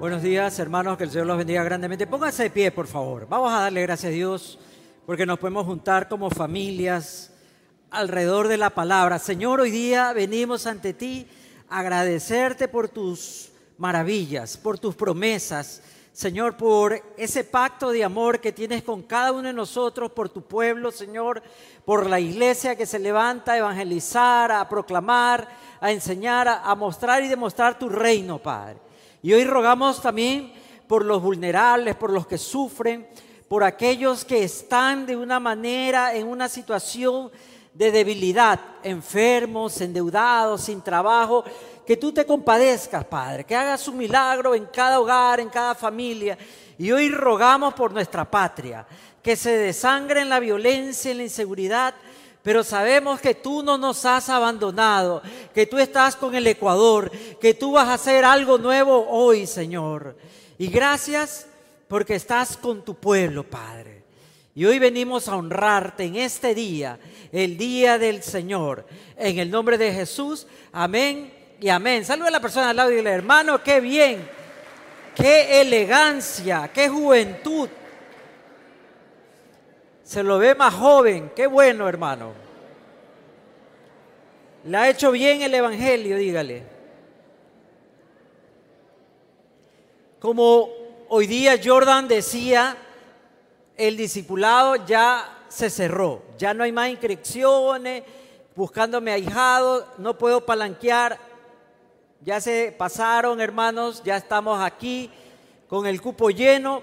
Buenos días, hermanos, que el Señor los bendiga grandemente. Pónganse de pie, por favor. Vamos a darle gracias a Dios porque nos podemos juntar como familias alrededor de la palabra. Señor, hoy día venimos ante ti a agradecerte por tus maravillas, por tus promesas. Señor, por ese pacto de amor que tienes con cada uno de nosotros, por tu pueblo, Señor, por la iglesia que se levanta a evangelizar, a proclamar, a enseñar, a, mostrar y demostrar tu reino, Padre. Y hoy rogamos también por los vulnerables, por los que sufren, por aquellos que están de una manera en una situación de debilidad, enfermos, endeudados, sin trabajo, que tú te compadezcas, Padre, que hagas un milagro en cada hogar, en cada familia. Y hoy rogamos por nuestra patria, que se desangre en la violencia, en la inseguridad, pero sabemos que tú no nos has abandonado, que tú estás con el Ecuador, que tú vas a hacer algo nuevo hoy, Señor. Y gracias porque estás con tu pueblo, Padre. Y hoy venimos a honrarte en este día, el día del Señor. En el nombre de Jesús, amén y amén. Saluda a la persona al lado y dile, hermano, qué bien, qué elegancia, qué juventud se lo ve más joven. Qué bueno, hermano. Le ha hecho bien el Evangelio, dígale. Como hoy día Jordan decía, el discipulado ya se cerró. Ya no hay más inscripciones, buscándome ahijado, no puedo palanquear. Ya se pasaron, hermanos, ya estamos aquí con el cupo lleno.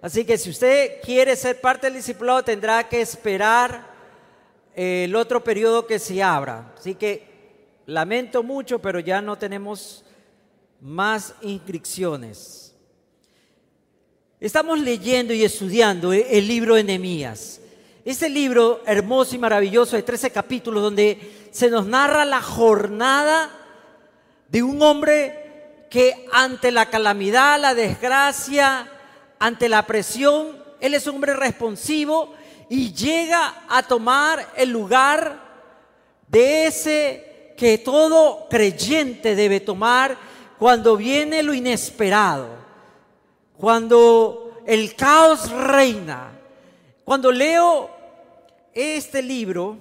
Así que si usted quiere ser parte del discipulado tendrá que esperar eh, el otro periodo que se abra. Así que lamento mucho, pero ya no tenemos más inscripciones. Estamos leyendo y estudiando el libro de Nehemías. Este libro hermoso y maravilloso de 13 capítulos donde se nos narra la jornada de un hombre que ante la calamidad, la desgracia, ante la presión, él es un hombre responsivo y llega a tomar el lugar de ese que todo creyente debe tomar cuando viene lo inesperado, cuando el caos reina. Cuando leo este libro,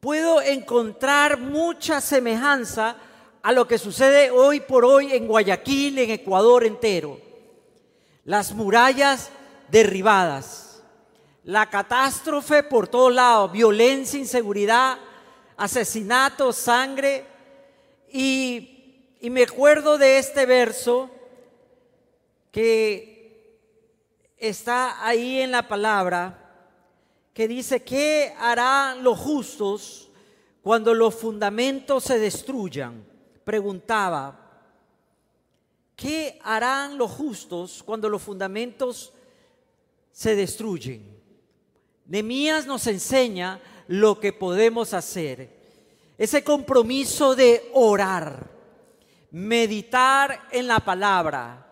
puedo encontrar mucha semejanza a lo que sucede hoy por hoy en Guayaquil, en Ecuador entero las murallas derribadas, la catástrofe por todos lados, violencia, inseguridad, asesinato, sangre. Y, y me acuerdo de este verso que está ahí en la palabra, que dice, ¿qué harán los justos cuando los fundamentos se destruyan? Preguntaba ¿Qué harán los justos cuando los fundamentos se destruyen? Nemías nos enseña lo que podemos hacer. Ese compromiso de orar, meditar en la palabra,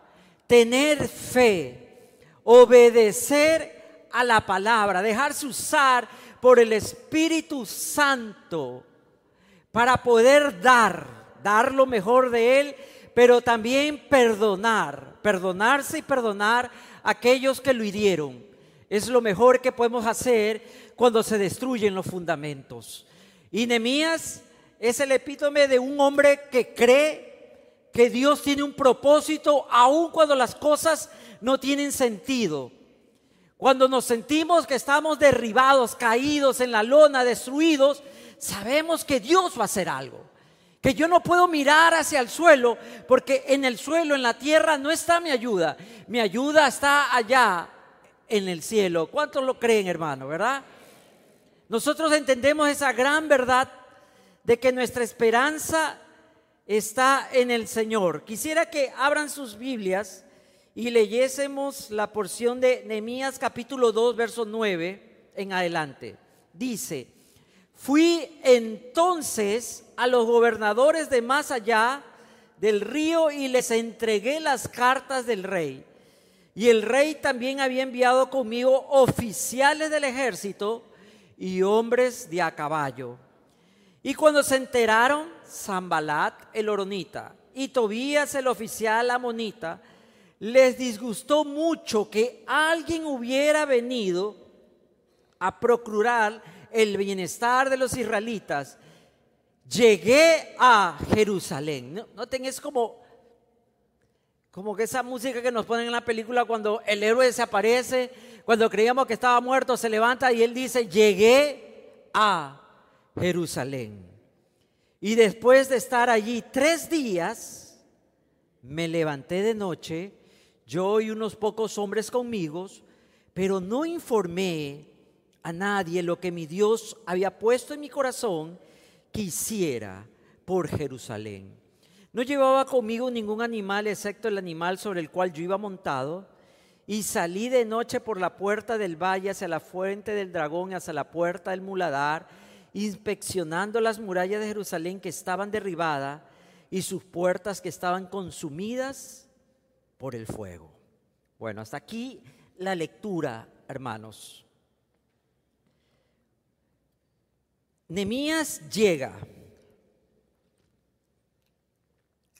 tener fe, obedecer a la palabra, dejarse usar por el Espíritu Santo para poder dar, dar lo mejor de Él pero también perdonar, perdonarse y perdonar a aquellos que lo hirieron. Es lo mejor que podemos hacer cuando se destruyen los fundamentos. Y Nehemías es el epítome de un hombre que cree que Dios tiene un propósito aun cuando las cosas no tienen sentido. Cuando nos sentimos que estamos derribados, caídos en la lona, destruidos, sabemos que Dios va a hacer algo que yo no puedo mirar hacia el suelo porque en el suelo, en la tierra, no está mi ayuda. Mi ayuda está allá en el cielo. ¿Cuántos lo creen, hermano? ¿Verdad? Nosotros entendemos esa gran verdad de que nuestra esperanza está en el Señor. Quisiera que abran sus Biblias y leyésemos la porción de Nehemías capítulo 2, verso 9 en adelante. Dice, Fui entonces a los gobernadores de más allá del río y les entregué las cartas del rey. Y el rey también había enviado conmigo oficiales del ejército y hombres de a caballo. Y cuando se enteraron, Zambalat, el oronita, y Tobías, el oficial amonita, les disgustó mucho que alguien hubiera venido a procurar el bienestar de los israelitas. Llegué a Jerusalén. Noten, es como, como que esa música que nos ponen en la película cuando el héroe desaparece, cuando creíamos que estaba muerto, se levanta y él dice, llegué a Jerusalén. Y después de estar allí tres días, me levanté de noche, yo y unos pocos hombres conmigo, pero no informé a nadie lo que mi Dios había puesto en mi corazón que hiciera por Jerusalén. No llevaba conmigo ningún animal excepto el animal sobre el cual yo iba montado, y salí de noche por la puerta del valle hacia la fuente del dragón, hacia la puerta del muladar, inspeccionando las murallas de Jerusalén que estaban derribadas y sus puertas que estaban consumidas por el fuego. Bueno, hasta aquí la lectura, hermanos. Nemías llega.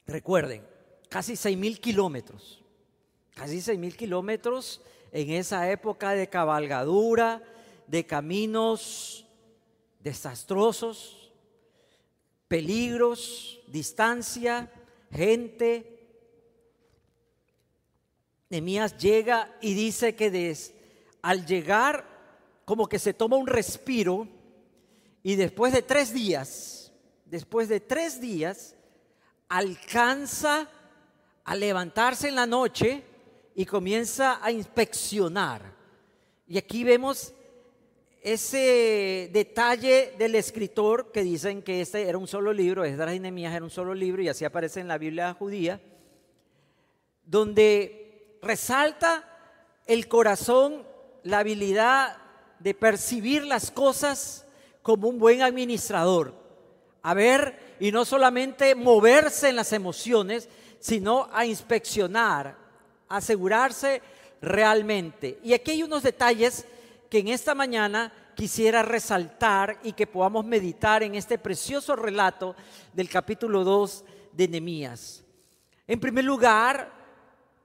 Recuerden, casi seis mil kilómetros, casi seis mil kilómetros en esa época de cabalgadura, de caminos desastrosos, peligros, distancia, gente. Nemías llega y dice que al llegar como que se toma un respiro y después de tres días, después de tres días, alcanza a levantarse en la noche y comienza a inspeccionar. Y aquí vemos ese detalle del escritor que dicen que este era un solo libro, Esdras y Nehemías era un solo libro y así aparece en la Biblia judía, donde resalta el corazón, la habilidad de percibir las cosas como un buen administrador, a ver y no solamente moverse en las emociones, sino a inspeccionar, asegurarse realmente. Y aquí hay unos detalles que en esta mañana quisiera resaltar y que podamos meditar en este precioso relato del capítulo 2 de Nehemías. En primer lugar,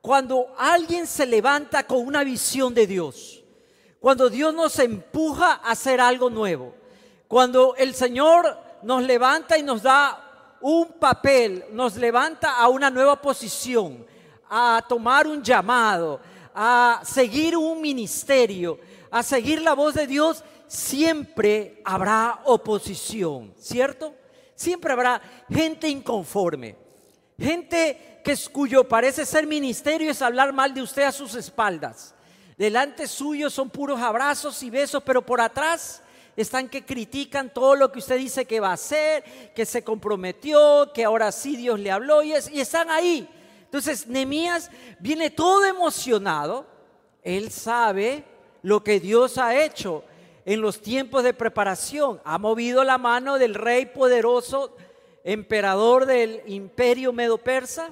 cuando alguien se levanta con una visión de Dios, cuando Dios nos empuja a hacer algo nuevo, cuando el Señor nos levanta y nos da un papel, nos levanta a una nueva posición, a tomar un llamado, a seguir un ministerio, a seguir la voz de Dios, siempre habrá oposición, ¿cierto? Siempre habrá gente inconforme, gente que es, cuyo parece ser ministerio es hablar mal de usted a sus espaldas. Delante suyo son puros abrazos y besos, pero por atrás están que critican todo lo que usted dice que va a hacer, que se comprometió, que ahora sí Dios le habló y, y están ahí. Entonces, Nemías viene todo emocionado. Él sabe lo que Dios ha hecho en los tiempos de preparación. Ha movido la mano del rey poderoso, emperador del imperio medo-persa.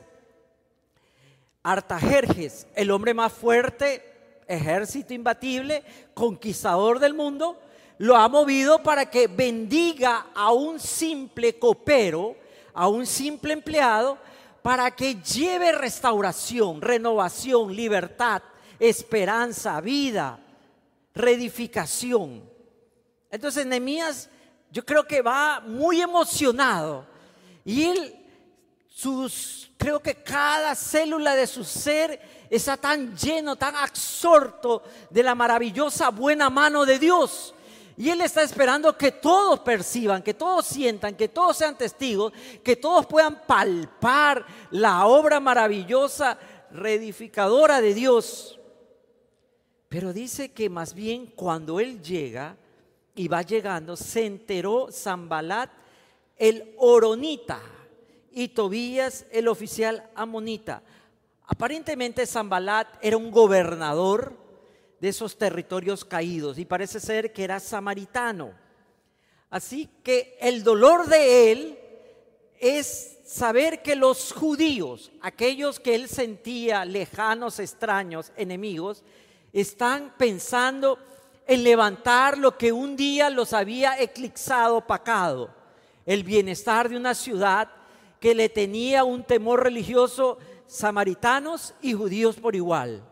Artajerjes, el hombre más fuerte, ejército imbatible, conquistador del mundo, lo ha movido para que bendiga a un simple copero, a un simple empleado, para que lleve restauración, renovación, libertad, esperanza, vida, reedificación. Entonces Nehemías yo creo que va muy emocionado y él sus creo que cada célula de su ser está tan lleno, tan absorto de la maravillosa buena mano de Dios. Y Él está esperando que todos perciban, que todos sientan, que todos sean testigos, que todos puedan palpar la obra maravillosa, reedificadora de Dios. Pero dice que más bien cuando él llega y va llegando, se enteró Zambalat, el oronita, y Tobías, el oficial amonita. Aparentemente Zambalat era un gobernador de esos territorios caídos y parece ser que era samaritano. Así que el dolor de él es saber que los judíos, aquellos que él sentía lejanos, extraños, enemigos, están pensando en levantar lo que un día los había eclipsado, opacado. el bienestar de una ciudad que le tenía un temor religioso samaritanos y judíos por igual.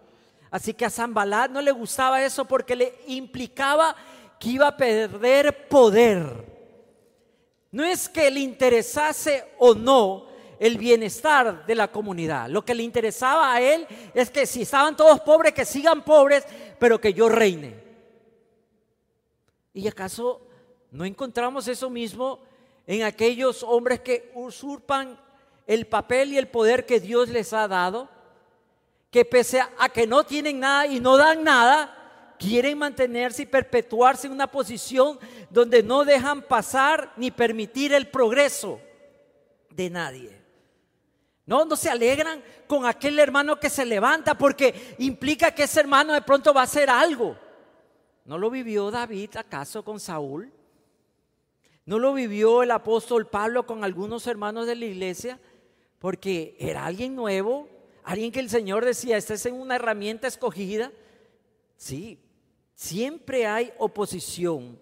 Así que a Zambalat no le gustaba eso porque le implicaba que iba a perder poder. No es que le interesase o no el bienestar de la comunidad. Lo que le interesaba a él es que si estaban todos pobres, que sigan pobres, pero que yo reine. ¿Y acaso no encontramos eso mismo en aquellos hombres que usurpan el papel y el poder que Dios les ha dado? Que pese a que no tienen nada y no dan nada, quieren mantenerse y perpetuarse en una posición donde no dejan pasar ni permitir el progreso de nadie. No, no se alegran con aquel hermano que se levanta porque implica que ese hermano de pronto va a hacer algo. ¿No lo vivió David acaso con Saúl? ¿No lo vivió el apóstol Pablo con algunos hermanos de la iglesia? Porque era alguien nuevo, alguien que el Señor decía, esta es una herramienta escogida. Sí, siempre hay oposición.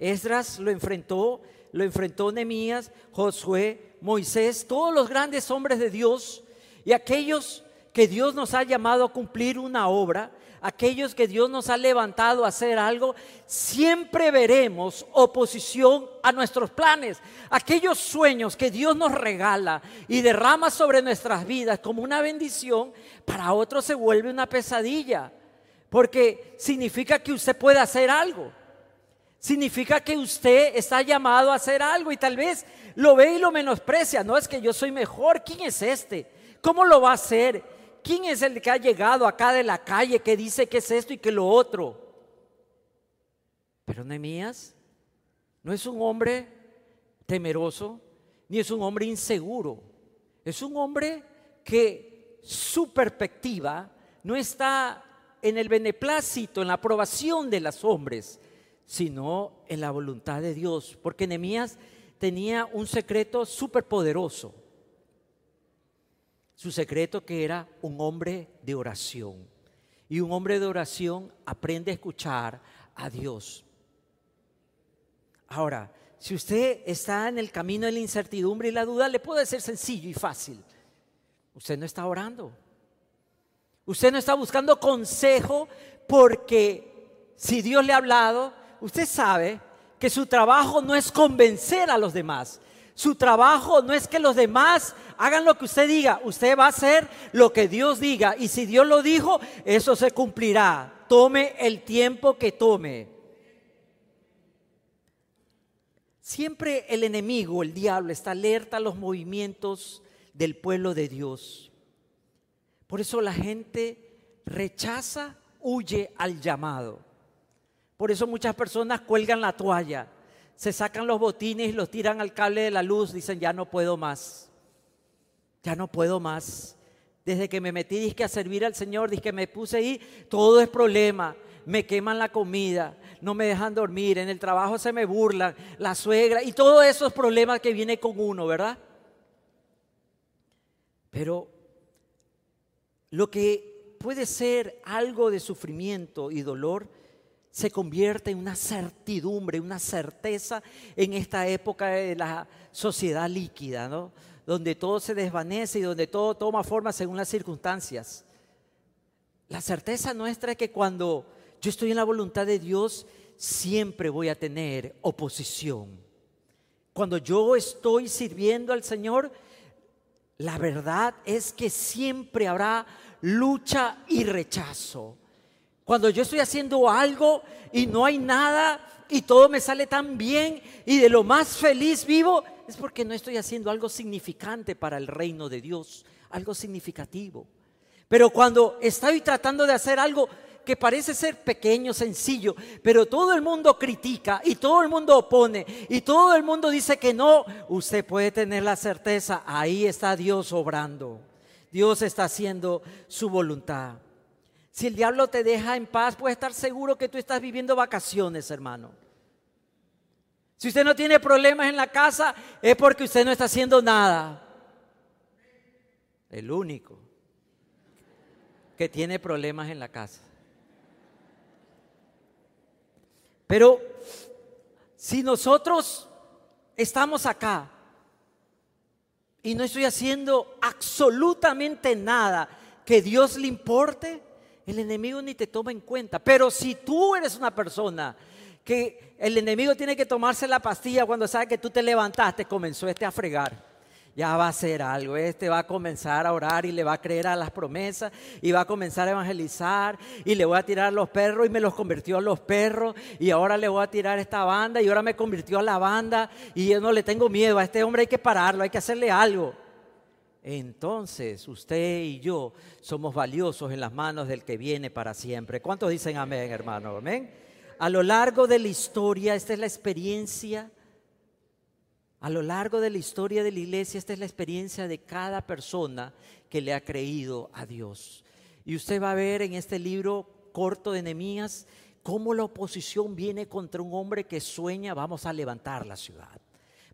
Esdras lo enfrentó, lo enfrentó Nehemías, Josué, Moisés, todos los grandes hombres de Dios y aquellos que Dios nos ha llamado a cumplir una obra, aquellos que Dios nos ha levantado a hacer algo, siempre veremos oposición a nuestros planes. Aquellos sueños que Dios nos regala y derrama sobre nuestras vidas como una bendición, para otros se vuelve una pesadilla, porque significa que usted puede hacer algo significa que usted está llamado a hacer algo y tal vez lo ve y lo menosprecia. No es que yo soy mejor. ¿Quién es este? ¿Cómo lo va a hacer? ¿Quién es el que ha llegado acá de la calle que dice que es esto y que lo otro? Pero Nehemías no es un hombre temeroso ni es un hombre inseguro. Es un hombre que su perspectiva no está en el beneplácito, en la aprobación de los hombres, sino en la voluntad de Dios. Porque Nehemías tenía un secreto súper poderoso. Su secreto que era un hombre de oración. Y un hombre de oración aprende a escuchar a Dios. Ahora, si usted está en el camino de la incertidumbre y la duda, le puede ser sencillo y fácil. Usted no está orando. Usted no está buscando consejo porque si Dios le ha hablado, usted sabe que su trabajo no es convencer a los demás. Su trabajo no es que los demás hagan lo que usted diga. Usted va a hacer lo que Dios diga. Y si Dios lo dijo, eso se cumplirá. Tome el tiempo que tome. Siempre el enemigo, el diablo, está alerta a los movimientos del pueblo de Dios. Por eso la gente rechaza, huye al llamado. Por eso muchas personas cuelgan la toalla, se sacan los botines y los tiran al cable de la luz, dicen, ya no puedo más, ya no puedo más. Desde que me metí dije, a servir al Señor, dije que me puse ahí, todo es problema. Me queman la comida, no me dejan dormir, en el trabajo se me burlan, la suegra y todos esos problemas que viene con uno, ¿verdad? Pero lo que puede ser algo de sufrimiento y dolor, se convierte en una certidumbre, una certeza en esta época de la sociedad líquida, ¿no? donde todo se desvanece y donde todo toma forma según las circunstancias. La certeza nuestra es que cuando yo estoy en la voluntad de Dios, siempre voy a tener oposición. Cuando yo estoy sirviendo al Señor, la verdad es que siempre habrá lucha y rechazo. Cuando yo estoy haciendo algo y no hay nada y todo me sale tan bien y de lo más feliz vivo, es porque no estoy haciendo algo significante para el reino de Dios, algo significativo. Pero cuando estoy tratando de hacer algo que parece ser pequeño, sencillo, pero todo el mundo critica y todo el mundo opone y todo el mundo dice que no, usted puede tener la certeza, ahí está Dios obrando. Dios está haciendo su voluntad. Si el diablo te deja en paz, puedes estar seguro que tú estás viviendo vacaciones, hermano. Si usted no tiene problemas en la casa, es porque usted no está haciendo nada. El único que tiene problemas en la casa. Pero si nosotros estamos acá y no estoy haciendo absolutamente nada que Dios le importe, el enemigo ni te toma en cuenta. Pero si tú eres una persona que el enemigo tiene que tomarse la pastilla cuando sabe que tú te levantaste, comenzó este a fregar ya va a hacer algo. Este va a comenzar a orar y le va a creer a las promesas y va a comenzar a evangelizar y le voy a tirar a los perros y me los convirtió a los perros y ahora le voy a tirar a esta banda y ahora me convirtió a la banda y yo no le tengo miedo. A este hombre hay que pararlo, hay que hacerle algo. Entonces usted y yo somos valiosos en las manos del que viene para siempre. ¿Cuántos dicen amén, hermano? Amén. A lo largo de la historia, esta es la experiencia a lo largo de la historia de la iglesia, esta es la experiencia de cada persona que le ha creído a Dios. Y usted va a ver en este libro corto de Nehemías cómo la oposición viene contra un hombre que sueña, vamos a levantar la ciudad.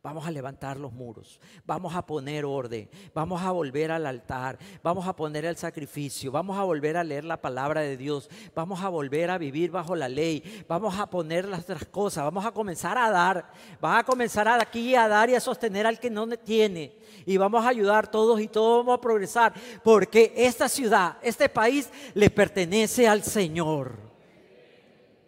Vamos a levantar los muros, vamos a poner orden, vamos a volver al altar, vamos a poner el sacrificio, vamos a volver a leer la palabra de Dios, vamos a volver a vivir bajo la ley, vamos a poner las otras cosas, vamos a comenzar a dar, vamos a comenzar aquí a dar y a sostener al que no tiene. Y vamos a ayudar todos y todos vamos a progresar. Porque esta ciudad, este país le pertenece al Señor.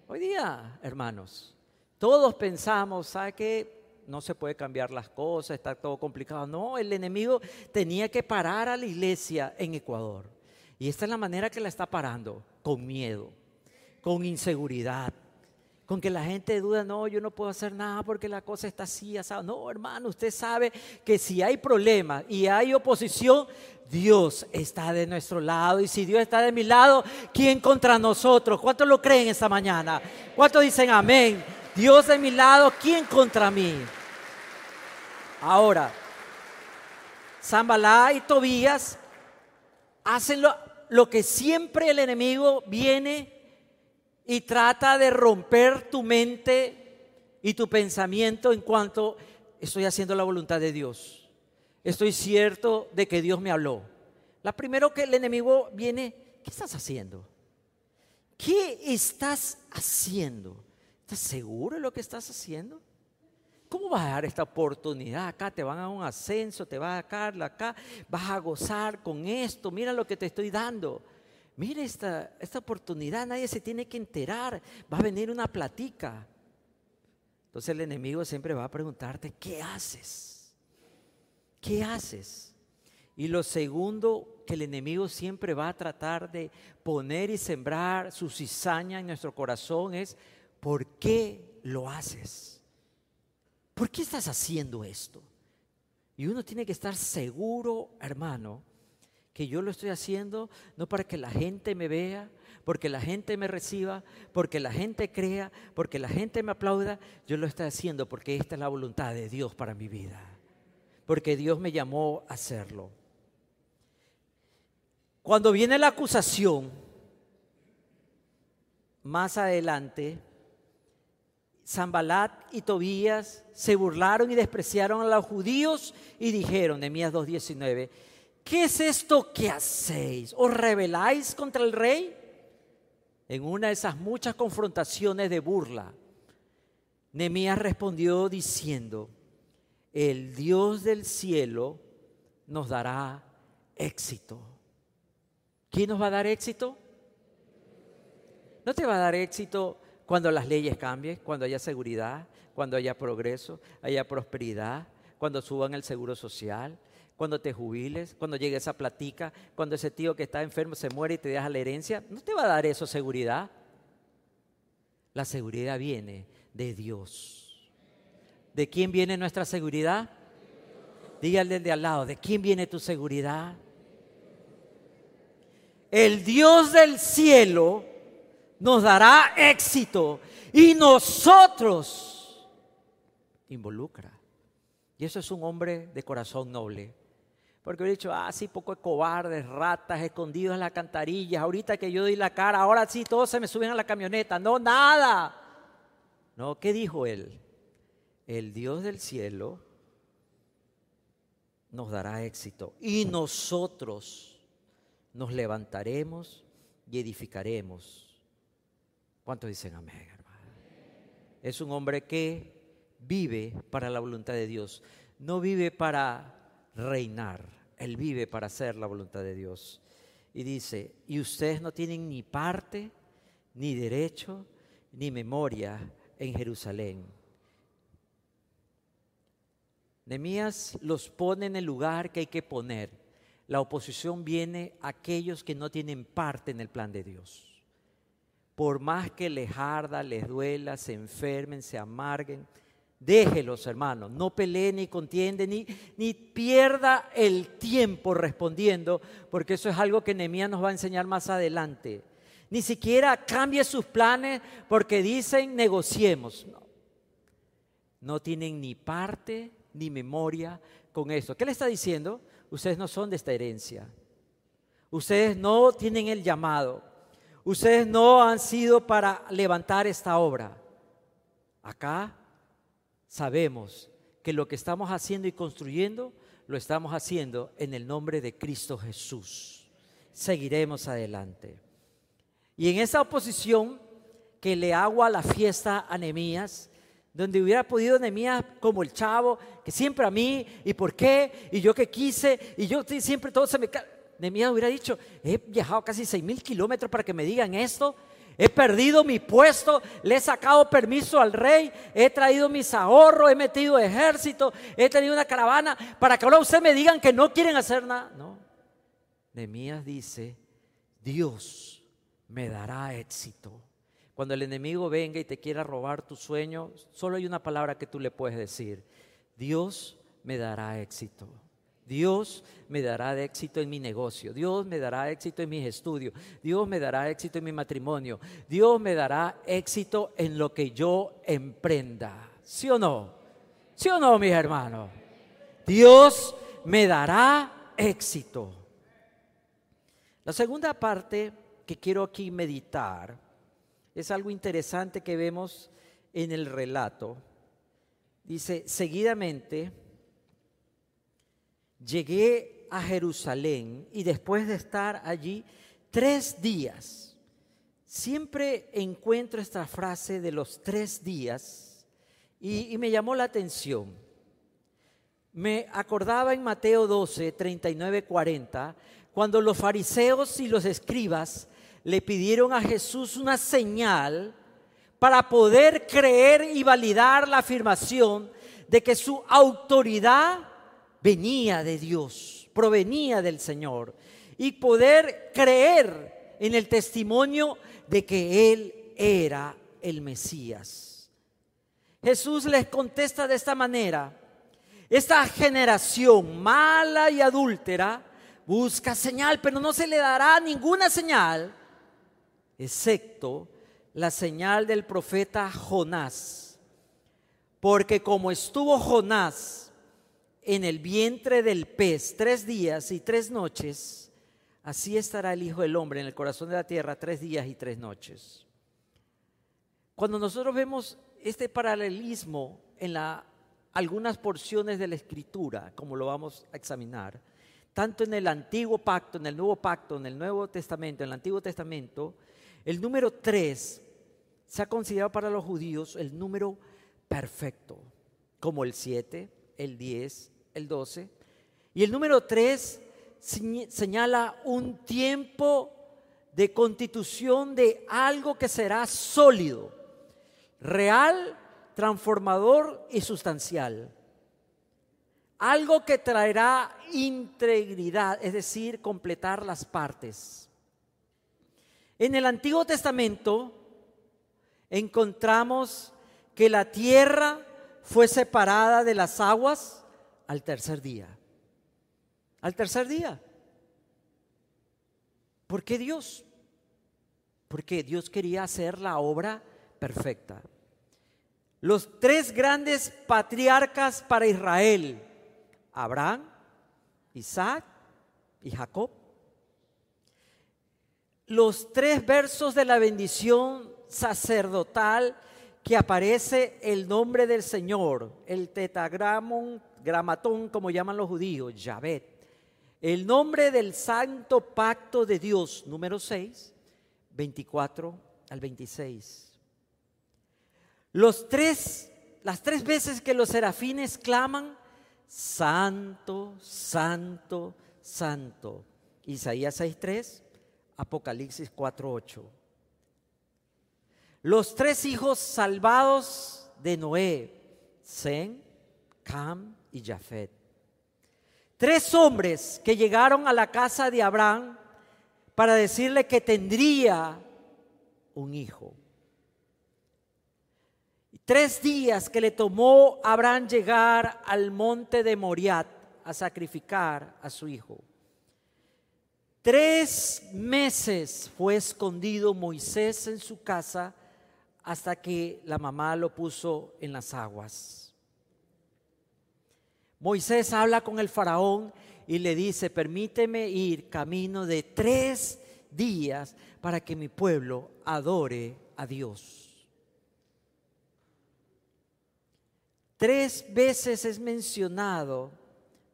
Hoy día, hermanos, todos pensamos, ¿sabe qué? No se puede cambiar las cosas, está todo complicado. No, el enemigo tenía que parar a la iglesia en Ecuador. Y esta es la manera que la está parando, con miedo, con inseguridad, con que la gente duda, no, yo no puedo hacer nada porque la cosa está así, asado. No, hermano, usted sabe que si hay problemas y hay oposición, Dios está de nuestro lado. Y si Dios está de mi lado, ¿quién contra nosotros? ¿Cuántos lo creen esta mañana? ¿Cuántos dicen amén? Dios de mi lado, ¿quién contra mí? Ahora, Zambalá y Tobías hacen lo, que siempre el enemigo viene y trata de romper tu mente y tu pensamiento en cuanto estoy haciendo la voluntad de Dios. Estoy cierto de que Dios me habló. La primero que el enemigo viene, ¿qué estás haciendo? ¿Qué estás haciendo? ¿Estás seguro de lo que estás haciendo? ¿Cómo vas a dar esta oportunidad acá? Te van a un ascenso, te vas a dar acá, vas a gozar con esto, mira lo que te estoy dando. Mira esta, esta oportunidad, nadie se tiene que enterar, va a venir una platica. Entonces el enemigo siempre va a preguntarte, ¿qué haces? ¿Qué haces? Y lo segundo que el enemigo siempre va a tratar de poner y sembrar su cizaña en nuestro corazón es, ¿por qué lo haces? ¿Por qué estás haciendo esto? Y uno tiene que estar seguro, hermano, que yo lo estoy haciendo no para que la gente me vea, porque la gente me reciba, porque la gente crea, porque la gente me aplauda. Yo lo estoy haciendo porque esta es la voluntad de Dios para mi vida. Porque Dios me llamó a hacerlo. Cuando viene la acusación, más adelante, Zambalat y Tobías se burlaron y despreciaron a los judíos y dijeron, Nehemías 2.19, ¿qué es esto que hacéis? ¿Os rebeláis contra el rey? En una de esas muchas confrontaciones de burla, Nehemías respondió diciendo, el Dios del cielo nos dará éxito. ¿Quién nos va a dar éxito? No te va a dar éxito cuando las leyes cambien, cuando haya seguridad, cuando haya progreso, haya prosperidad, cuando suban el seguro social, cuando te jubiles, cuando llegue esa platica, cuando ese tío que está enfermo se muere y te deja la herencia, no te va a dar eso seguridad. La seguridad viene de Dios. ¿De quién viene nuestra seguridad? Dígale de al lado, ¿de quién viene tu seguridad? El Dios del cielo nos dará éxito y nosotros involucra. Y eso es un hombre de corazón noble. Porque he dicho, ah, sí, poco de cobardes, ratas, escondidos en las cantarillas. Ahorita que yo doy la cara, ahora sí, todos se me suben a la camioneta. No, nada. No, ¿qué dijo él? El Dios del cielo nos dará éxito. Y nosotros nos levantaremos y edificaremos ¿Cuántos dicen amén, hermano? Es un hombre que vive para la voluntad de Dios. No vive para reinar, él vive para hacer la voluntad de Dios. Y dice, y ustedes no tienen ni parte, ni derecho, ni memoria en Jerusalén. Nemías los pone en el lugar que hay que poner. La oposición viene a aquellos que no tienen parte en el plan de Dios. Por más que les arda, les duela, se enfermen, se amarguen, déjelos, hermanos. No peleen ni contienden, ni, ni pierda el tiempo respondiendo, porque eso es algo que Nemías nos va a enseñar más adelante. Ni siquiera cambie sus planes porque dicen negociemos. No, no tienen ni parte ni memoria con eso. ¿Qué le está diciendo? Ustedes no son de esta herencia. Ustedes no tienen el llamado. Ustedes no han sido para levantar esta obra. Acá sabemos que lo que estamos haciendo y construyendo lo estamos haciendo en el nombre de Cristo Jesús. Seguiremos adelante. Y en esa oposición que le hago a la fiesta a Nehemías, donde hubiera podido Nehemías como el chavo, que siempre a mí, y por qué, y yo que quise, y yo siempre todo se me... Nehemías hubiera dicho, he viajado casi seis mil kilómetros para que me digan esto, he perdido mi puesto, le he sacado permiso al rey, he traído mis ahorros, he metido ejército, he tenido una caravana, para que ahora ustedes me digan que no quieren hacer nada. No, Nehemías dice, Dios me dará éxito. Cuando el enemigo venga y te quiera robar tu sueño, solo hay una palabra que tú le puedes decir. Dios me dará éxito. Dios me dará éxito en mi negocio. Dios me dará éxito en mis estudios. Dios me dará éxito en mi matrimonio. Dios me dará éxito en lo que yo emprenda. ¿Sí o no? ¿Sí o no, mis hermanos? Dios me dará éxito. La segunda parte que quiero aquí meditar es algo interesante que vemos en el relato. Dice, seguidamente llegué a Jerusalén y después de estar allí tres días, siempre encuentro esta frase de los tres días y, y me llamó la atención. Me acordaba en Mateo 12, 39, 40, cuando los fariseos y los escribas le pidieron a Jesús una señal para poder creer y validar la afirmación de que su autoridad venía de Dios, provenía del Señor, y poder creer en el testimonio de que Él era el Mesías. Jesús les contesta de esta manera, esta generación mala y adúltera busca señal, pero no se le dará ninguna señal excepto la señal del profeta Jonás. Porque como estuvo Jonás en el vientre del pez tres días y tres noches, así estará el Hijo del Hombre en el corazón de la tierra tres días y tres noches. Cuando nosotros vemos este paralelismo en algunas porciones de la Escritura, como lo vamos a examinar, tanto en el Antiguo Pacto, en el Nuevo Pacto, en el Nuevo Testamento, en el Antiguo Testamento, el número 3 se ha considerado para los judíos el número perfecto, como el 7, el 10, el 12. Y el número 3 señala un tiempo de constitución de algo que será sólido, real, transformador y sustancial. Algo que traerá integridad, es decir, completar las partes. En el Antiguo Testamento encontramos que la tierra fue separada de las aguas al tercer día. Al tercer día. ¿Por qué Dios? Porque Dios quería hacer la obra perfecta. Los tres grandes patriarcas para Israel, Abraham, Isaac y Jacob, los tres versos de la bendición sacerdotal que aparece el nombre del Señor, el tetagramón, gramatón como llaman los judíos, Yahvé, el nombre del santo pacto de Dios, número 6, 24 al 26. Los tres, las tres veces que los serafines claman, Santo, Santo, Santo. Isaías 6.3, Apocalipsis 4.8. Los tres hijos salvados de Noé, Zen, Cam y Jafet. Tres hombres que llegaron a la casa de Abraham para decirle que tendría un hijo. Tres días que le tomó a Abraham llegar al monte de Moriat a sacrificar a su hijo. Tres meses fue escondido Moisés en su casa hasta que la mamá lo puso en las aguas. Moisés habla con el faraón y le dice, permíteme ir camino de tres días para que mi pueblo adore a Dios. Tres veces es mencionado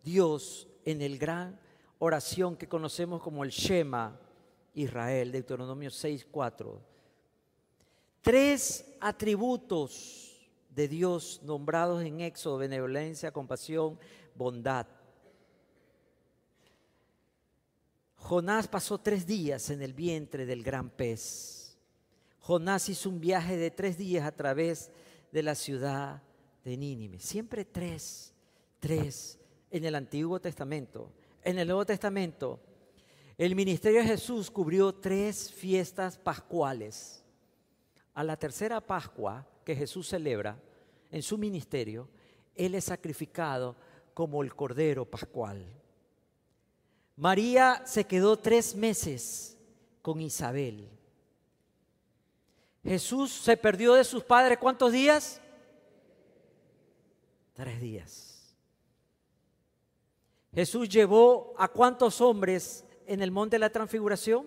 Dios en el gran oración que conocemos como el Shema Israel, Deuteronomio 6:4. Tres atributos de Dios nombrados en Éxodo, benevolencia, compasión, bondad. Jonás pasó tres días en el vientre del gran pez. Jonás hizo un viaje de tres días a través de la ciudad de Nínive. Siempre tres, tres en el Antiguo Testamento. En el Nuevo Testamento, el ministerio de Jesús cubrió tres fiestas pascuales. A la tercera Pascua que Jesús celebra en su ministerio, Él es sacrificado como el Cordero Pascual. María se quedó tres meses con Isabel. Jesús se perdió de sus padres cuántos días? Tres días. Jesús llevó a cuántos hombres en el monte de la transfiguración?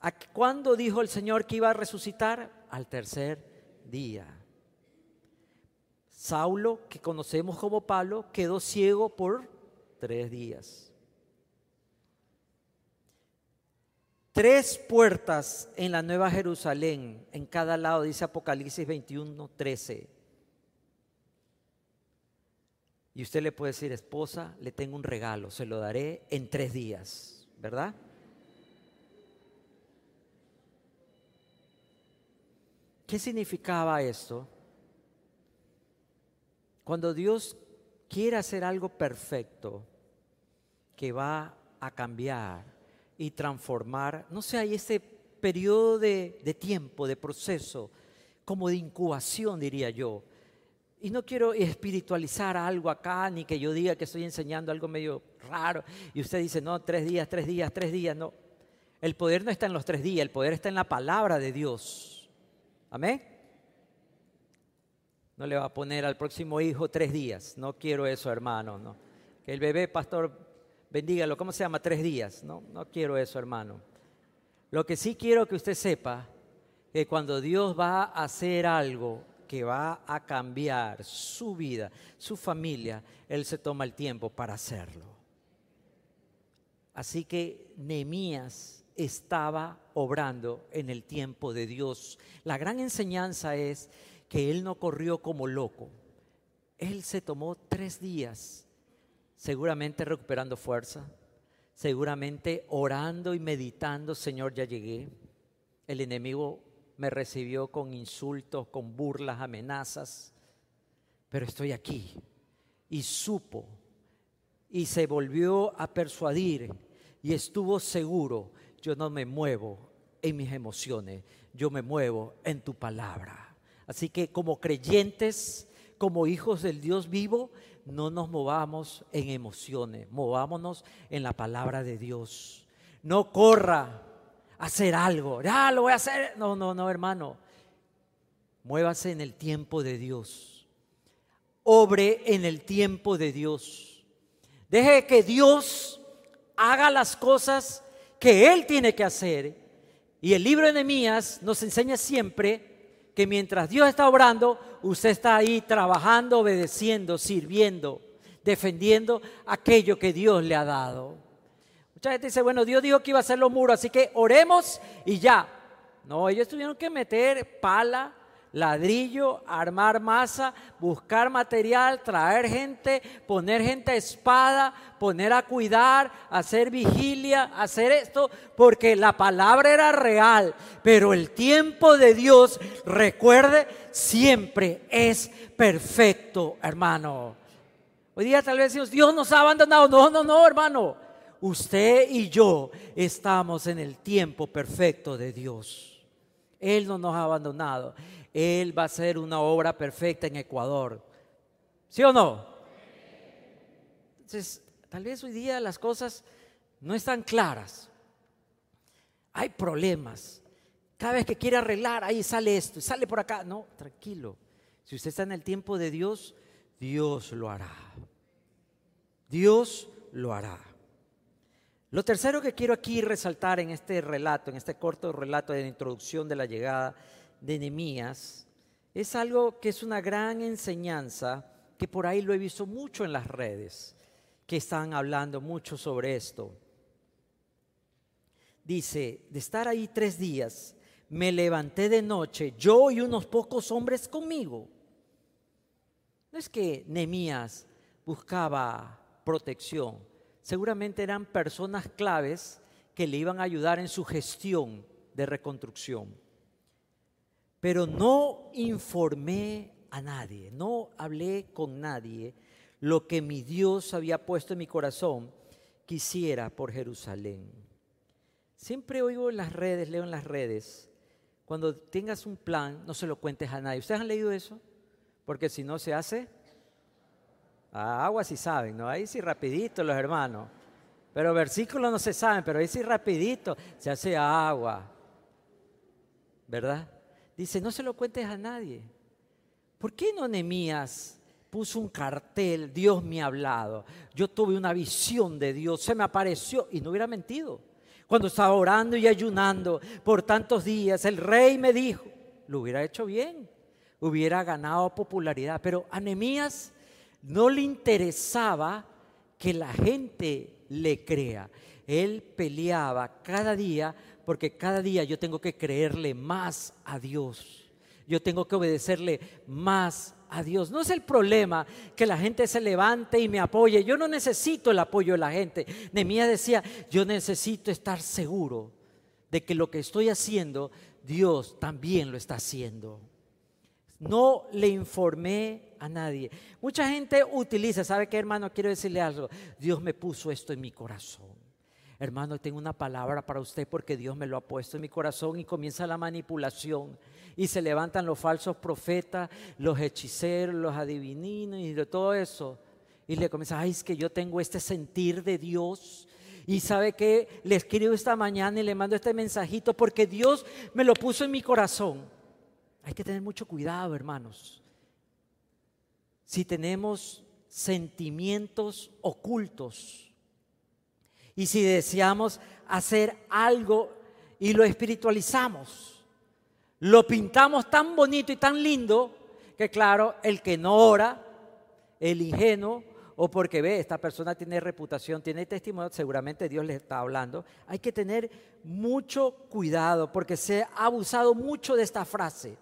¿A cuándo dijo el Señor que iba a resucitar? Al tercer día. Saulo, que conocemos como Pablo, quedó ciego por tres días. Tres puertas en la Nueva Jerusalén, en cada lado, dice Apocalipsis 21, 13. Y usted le puede decir, esposa, le tengo un regalo, se lo daré en tres días, ¿verdad? ¿Qué significaba esto? Cuando Dios quiere hacer algo perfecto que va a cambiar y transformar. No sé, hay ese periodo de, de tiempo, de proceso, como de incubación, diría yo. Y no quiero espiritualizar algo acá, ni que yo diga que estoy enseñando algo medio raro. Y usted dice, no, tres días, tres días, tres días. No, el poder no está en los tres días, el poder está en la palabra de Dios. Amén. No le va a poner al próximo hijo tres días. No quiero eso, hermano. No. Que el bebé, pastor, bendígalo, ¿cómo se llama? Tres días. No, no quiero eso, hermano. Lo que sí quiero que usted sepa, que cuando Dios va a hacer algo que va a cambiar su vida, su familia, Él se toma el tiempo para hacerlo. Así que Nehemías estaba obrando en el tiempo de Dios. La gran enseñanza es que Él no corrió como loco. Él se tomó tres días seguramente recuperando fuerza, seguramente orando y meditando, Señor, ya llegué. El enemigo me recibió con insultos, con burlas, amenazas, pero estoy aquí. Y supo y se volvió a persuadir y estuvo seguro, yo no me muevo en mis emociones, yo me muevo en tu palabra. Así que como creyentes, como hijos del Dios vivo, no nos movamos en emociones, movámonos en la palabra de Dios. No corra a hacer algo, ya lo voy a hacer. No, no, no, hermano. Muévase en el tiempo de Dios. Obre en el tiempo de Dios. Deje que Dios haga las cosas que Él tiene que hacer. Y el libro de Nehemías nos enseña siempre que mientras Dios está obrando, usted está ahí trabajando, obedeciendo, sirviendo, defendiendo aquello que Dios le ha dado. Mucha gente dice, bueno, Dios dijo que iba a hacer los muros, así que oremos y ya. No, ellos tuvieron que meter pala, ladrillo, armar masa, buscar material, traer gente, poner gente a espada, poner a cuidar, hacer vigilia, hacer esto, porque la palabra era real, pero el tiempo de Dios, recuerde, siempre es perfecto, hermano. Hoy día tal vez decimos, Dios nos ha abandonado. No, no, no, hermano. Usted y yo estamos en el tiempo perfecto de Dios. Él no nos ha abandonado. Él va a hacer una obra perfecta en Ecuador. ¿Sí o no? Entonces, tal vez hoy día las cosas no están claras. Hay problemas. Cada vez que quiere arreglar, ahí sale esto, sale por acá. No, tranquilo. Si usted está en el tiempo de Dios, Dios lo hará. Dios lo hará. Lo tercero que quiero aquí resaltar en este relato, en este corto relato de la introducción de la llegada de Nehemías, es algo que es una gran enseñanza que por ahí lo he visto mucho en las redes, que están hablando mucho sobre esto. Dice, de estar ahí tres días, me levanté de noche, yo y unos pocos hombres conmigo. No es que Nehemías buscaba protección, seguramente eran personas claves que le iban a ayudar en su gestión de reconstrucción. Pero no informé a nadie, no hablé con nadie lo que mi Dios había puesto en mi corazón quisiera por Jerusalén. Siempre oigo en las redes, leo en las redes, cuando tengas un plan, no se lo cuentes a nadie. ¿Ustedes han leído eso? Porque si no se hace, a agua sí saben, ¿no? Ahí sí rapidito los hermanos. Pero versículos no se saben, pero ahí sí rapidito se hace agua. ¿Verdad? Dice, no se lo cuentes a nadie. ¿Por qué no Nemías puso un cartel, Dios me ha hablado? Yo tuve una visión de Dios, se me apareció y no hubiera mentido. Cuando estaba orando y ayunando por tantos días, el rey me dijo, lo hubiera hecho bien, hubiera ganado popularidad, pero a Nemías no le interesaba que la gente le crea. Él peleaba cada día porque cada día yo tengo que creerle más a Dios. Yo tengo que obedecerle más a Dios. No es el problema que la gente se levante y me apoye. Yo no necesito el apoyo de la gente. Nemía decía, yo necesito estar seguro de que lo que estoy haciendo, Dios también lo está haciendo. No le informé a nadie. Mucha gente utiliza, ¿sabe qué hermano? Quiero decirle algo. Dios me puso esto en mi corazón hermano, tengo una palabra para usted porque Dios me lo ha puesto en mi corazón y comienza la manipulación. Y se levantan los falsos profetas, los hechiceros, los adivininos y todo eso. Y le comienza, ay, es que yo tengo este sentir de Dios. Y sabe que le escribo esta mañana y le mando este mensajito porque Dios me lo puso en mi corazón. Hay que tener mucho cuidado, hermanos. Si tenemos sentimientos ocultos, y si deseamos hacer algo y lo espiritualizamos, lo pintamos tan bonito y tan lindo que claro, el que no ora, el ingenuo, o porque ve, esta persona tiene reputación, tiene testimonio, seguramente Dios le está hablando. Hay que tener mucho cuidado porque se ha abusado mucho de esta frase.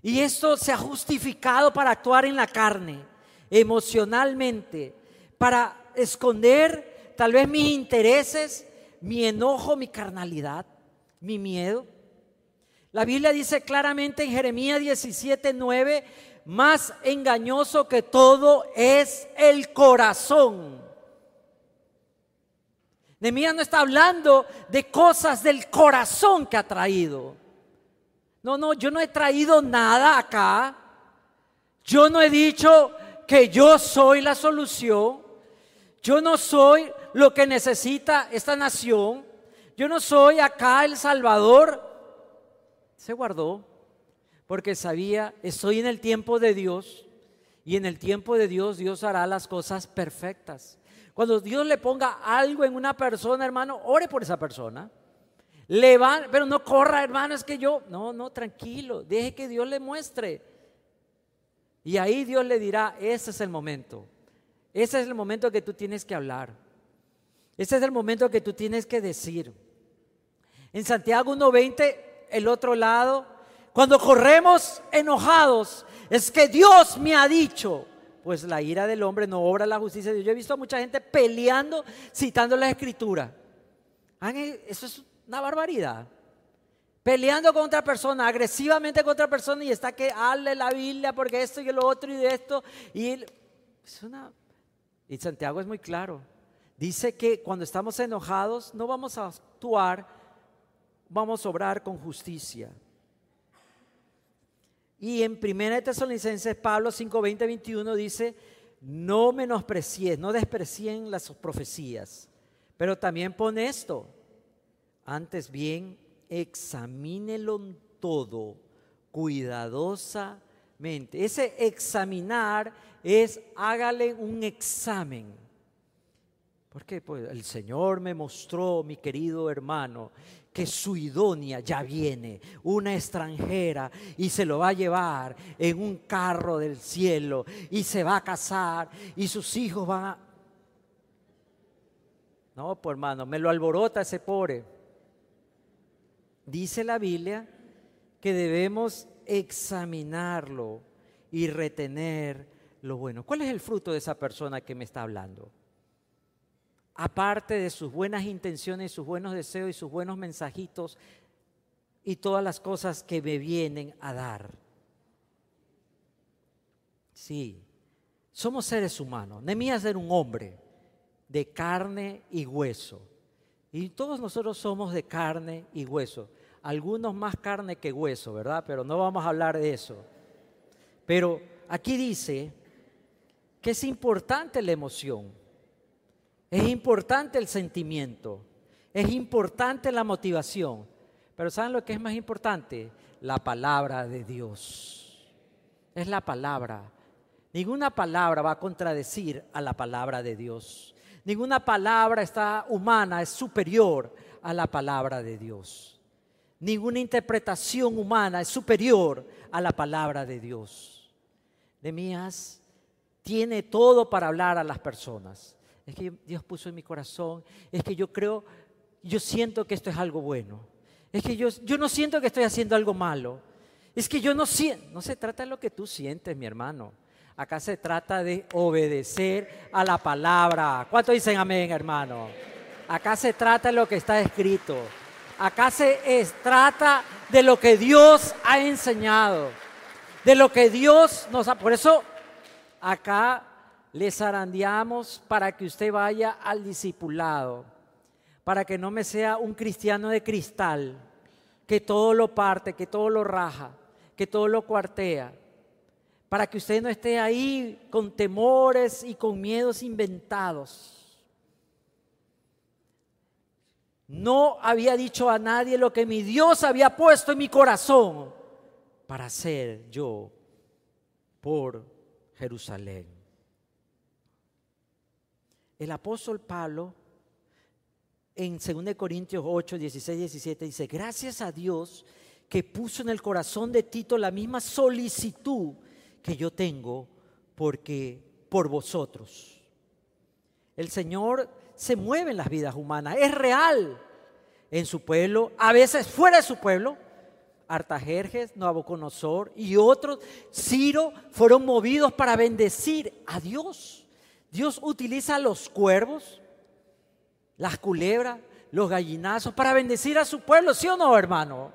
Y esto se ha justificado para actuar en la carne, emocionalmente, para esconder tal vez mis intereses, mi enojo, mi carnalidad, mi miedo. La Biblia dice claramente en Jeremías 17, 9, más engañoso que todo es el corazón. Nehemías no está hablando de cosas del corazón que ha traído. No, no, yo no he traído nada acá. Yo no he dicho que yo soy la solución. Yo no soy lo que necesita esta nación. Yo no soy acá el Salvador. Se guardó porque sabía, estoy en el tiempo de Dios y en el tiempo de Dios Dios hará las cosas perfectas. Cuando Dios le ponga algo en una persona, hermano, ore por esa persona. Le va, pero no corra, hermano, es que yo, no, no, tranquilo, deje que Dios le muestre. Y ahí Dios le dirá, ese es el momento. Ese es el momento que tú tienes que hablar. Ese es el momento que tú tienes que decir. En Santiago 1.20, el otro lado, Cuando corremos enojados, es que Dios me ha dicho. Pues la ira del hombre no obra la justicia de Dios. Yo he visto a mucha gente peleando, citando la escritura. Eso es una barbaridad. Peleando con otra persona, agresivamente con otra persona y está que hable la Biblia porque esto y lo otro y de esto. Y, es una, y Santiago es muy claro. Dice que cuando estamos enojados no vamos a actuar, vamos a obrar con justicia. Y en 1 Tesalonicenses, Pablo 5, 20, 21 dice, no menosprecien, no desprecien las profecías. Pero también pone esto, antes bien, examínelo todo cuidadosamente. Ese examinar es hágale un examen. Porque pues, el Señor me mostró, mi querido hermano, que su idónea ya viene, una extranjera, y se lo va a llevar en un carro del cielo, y se va a casar, y sus hijos van a... No, pues hermano, me lo alborota ese pobre. Dice la Biblia que debemos examinarlo y retener lo bueno. ¿Cuál es el fruto de esa persona que me está hablando? Aparte de sus buenas intenciones, sus buenos deseos y sus buenos mensajitos y todas las cosas que me vienen a dar. Sí, somos seres humanos. Nemías era un hombre de carne y hueso. Y todos nosotros somos de carne y hueso. Algunos más carne que hueso, ¿verdad? Pero no vamos a hablar de eso. Pero aquí dice que es importante la emoción. Es importante el sentimiento, es importante la motivación, pero ¿saben lo que es más importante? La palabra de Dios. Es la palabra. Ninguna palabra va a contradecir a la palabra de Dios. Ninguna palabra está humana es superior a la palabra de Dios. Ninguna interpretación humana es superior a la palabra de Dios. Demías tiene todo para hablar a las personas es que Dios puso en mi corazón, es que yo creo, yo siento que esto es algo bueno, es que yo, yo no siento que estoy haciendo algo malo, es que yo no siento, no se trata de lo que tú sientes, mi hermano, acá se trata de obedecer a la palabra. ¿Cuánto dicen amén, hermano? Acá se trata de lo que está escrito, acá se trata de lo que Dios ha enseñado, de lo que Dios nos ha, por eso acá le zarandeamos para que usted vaya al discipulado, para que no me sea un cristiano de cristal, que todo lo parte, que todo lo raja, que todo lo cuartea, para que usted no esté ahí con temores y con miedos inventados. No había dicho a nadie lo que mi Dios había puesto en mi corazón para hacer yo por Jerusalén. El apóstol Pablo en 2 Corintios 8, 16, 17 dice, gracias a Dios que puso en el corazón de Tito la misma solicitud que yo tengo porque por vosotros. El Señor se mueve en las vidas humanas, es real en su pueblo, a veces fuera de su pueblo. Artajerjes, Nabucodonosor y otros, Ciro, fueron movidos para bendecir a Dios. Dios utiliza los cuervos, las culebras, los gallinazos para bendecir a su pueblo, ¿sí o no, hermano?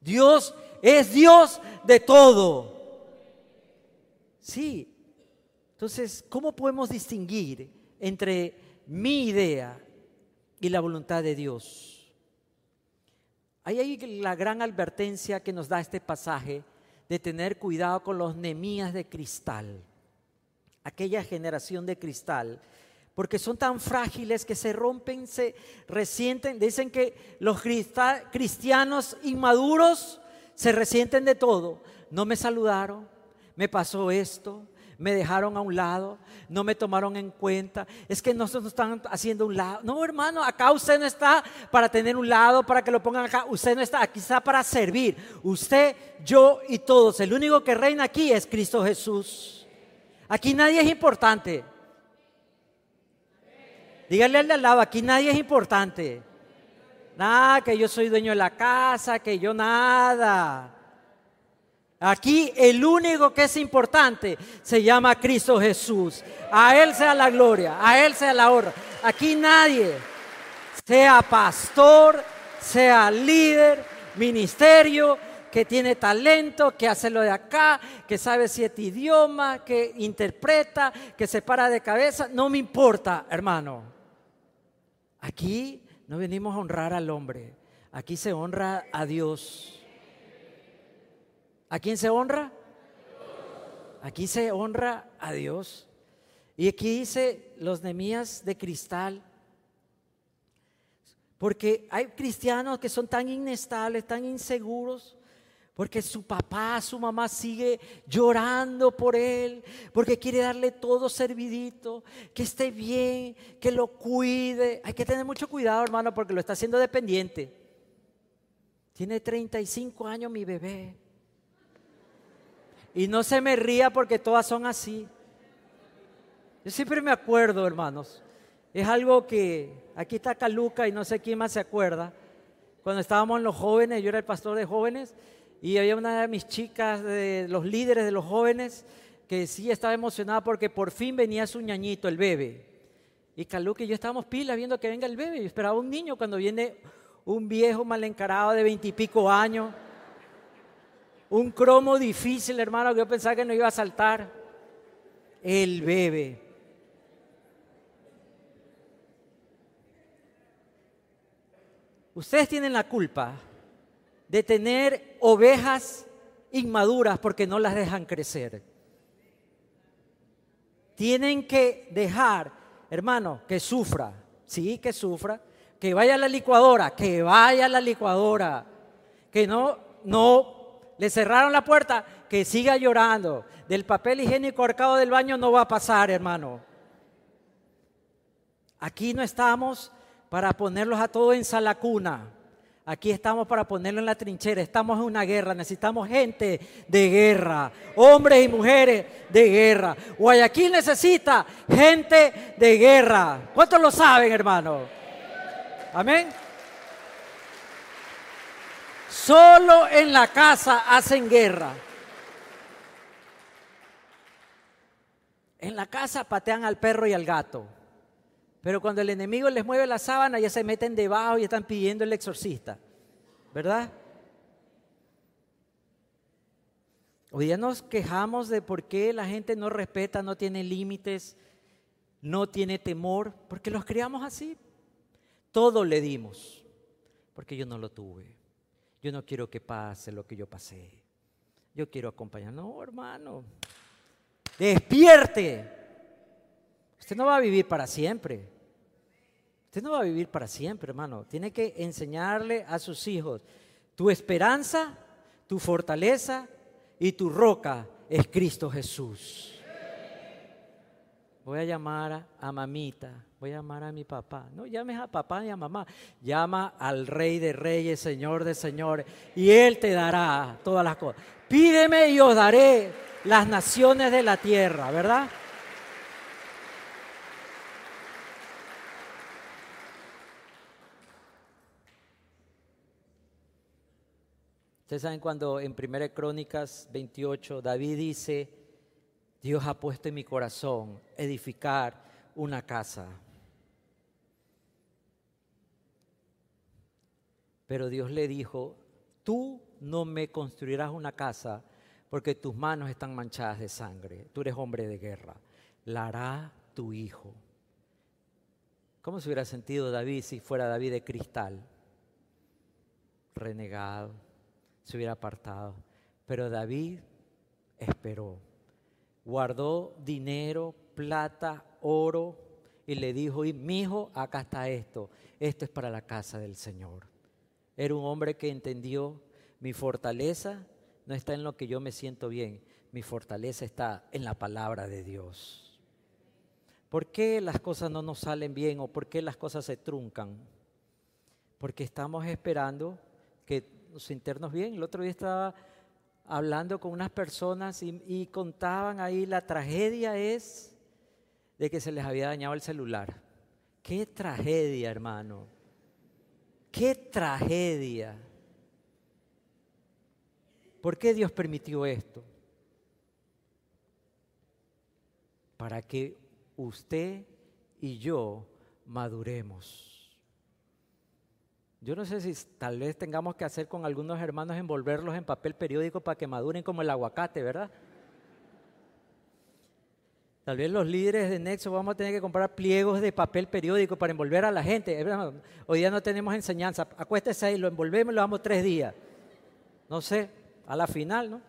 Dios es Dios de todo. Sí. Entonces, ¿cómo podemos distinguir entre mi idea y la voluntad de Dios? Ahí hay la gran advertencia que nos da este pasaje de tener cuidado con los nemías de cristal aquella generación de cristal, porque son tan frágiles que se rompen, se resienten. Dicen que los cristianos inmaduros se resienten de todo. No me saludaron, me pasó esto, me dejaron a un lado, no me tomaron en cuenta. Es que nosotros están haciendo un lado. No, hermano, acá usted no está para tener un lado, para que lo pongan acá. Usted no está, aquí está para servir. Usted, yo y todos. El único que reina aquí es Cristo Jesús. Aquí nadie es importante. Dígale al de al lado, aquí nadie es importante. Nada, que yo soy dueño de la casa, que yo nada. Aquí el único que es importante se llama Cristo Jesús. A Él sea la gloria, a Él sea la honra. Aquí nadie, sea pastor, sea líder, ministerio, que tiene talento, que hace lo de acá, que sabe siete idiomas, que interpreta, que se para de cabeza. No me importa, hermano. Aquí no venimos a honrar al hombre, aquí se honra a Dios. ¿A quién se honra? Aquí se honra a Dios. Y aquí dice los nemías de cristal. Porque hay cristianos que son tan inestables, tan inseguros, porque su papá, su mamá sigue llorando por él, porque quiere darle todo servidito, que esté bien, que lo cuide. Hay que tener mucho cuidado, hermano, porque lo está haciendo dependiente. Tiene 35 años mi bebé. Y no se me ría porque todas son así. Yo siempre me acuerdo, hermanos. Es algo que aquí está Caluca y no sé quién más se acuerda. Cuando estábamos en los jóvenes, yo era el pastor de jóvenes y había una de mis chicas, de los líderes de los jóvenes, que sí estaba emocionada porque por fin venía su ñañito, el bebé. Y Caluca y yo estábamos pilas viendo que venga el bebé. Yo esperaba un niño cuando viene un viejo mal encarado de veintipico años un cromo difícil, hermano, que yo pensaba que no iba a saltar. El bebé. Ustedes tienen la culpa de tener ovejas inmaduras porque no las dejan crecer. Tienen que dejar, hermano, que sufra, sí, que sufra, que vaya a la licuadora, que vaya a la licuadora, que no, no le cerraron la puerta, que siga llorando. Del papel higiénico arcado del baño no va a pasar, hermano. Aquí no estamos para ponerlos a todos en salacuna. Aquí estamos para ponerlo en la trinchera. Estamos en una guerra. Necesitamos gente de guerra. Hombres y mujeres de guerra. Guayaquil necesita gente de guerra. ¿Cuántos lo saben, hermano? Amén. Solo en la casa hacen guerra. En la casa patean al perro y al gato. Pero cuando el enemigo les mueve la sábana, ya se meten debajo y están pidiendo el exorcista. ¿Verdad? Hoy día nos quejamos de por qué la gente no respeta, no tiene límites, no tiene temor, porque los criamos así. Todo le dimos, porque yo no lo tuve. Yo no quiero que pase lo que yo pasé. Yo quiero acompañar. No, hermano. Despierte. Usted no va a vivir para siempre. Usted no va a vivir para siempre, hermano. Tiene que enseñarle a sus hijos. Tu esperanza, tu fortaleza y tu roca es Cristo Jesús. Voy a llamar a mamita, voy a llamar a mi papá. No llames a papá ni a mamá, llama al Rey de Reyes, Señor de Señores, y Él te dará todas las cosas. Pídeme y os daré las naciones de la tierra, ¿verdad? Ustedes saben cuando en 1 Crónicas 28 David dice, Dios ha puesto en mi corazón edificar una casa. Pero Dios le dijo, tú no me construirás una casa porque tus manos están manchadas de sangre. Tú eres hombre de guerra. La hará tu hijo. ¿Cómo se hubiera sentido David si fuera David de cristal? Renegado, se hubiera apartado. Pero David esperó guardó dinero, plata, oro y le dijo, mi hijo, acá está esto, esto es para la casa del Señor. Era un hombre que entendió mi fortaleza no está en lo que yo me siento bien, mi fortaleza está en la palabra de Dios. ¿Por qué las cosas no nos salen bien o por qué las cosas se truncan? Porque estamos esperando que nos internos bien. El otro día estaba hablando con unas personas y, contaban ahí, la tragedia es de que se les había dañado el celular. Qué tragedia, hermano. qué tragedia. ¿Por qué Dios permitió esto? Para que usted y yo maduremos. Yo no sé si tal vez tengamos que hacer con algunos hermanos envolverlos en papel periódico para que maduren como el aguacate, ¿verdad? Tal vez los líderes de Nexo vamos a tener que comprar pliegos de papel periódico para envolver a la gente. Hoy día no tenemos enseñanza. Acuéstese ahí, lo envolvemos y lo damos tres días. No sé, a la final, ¿no?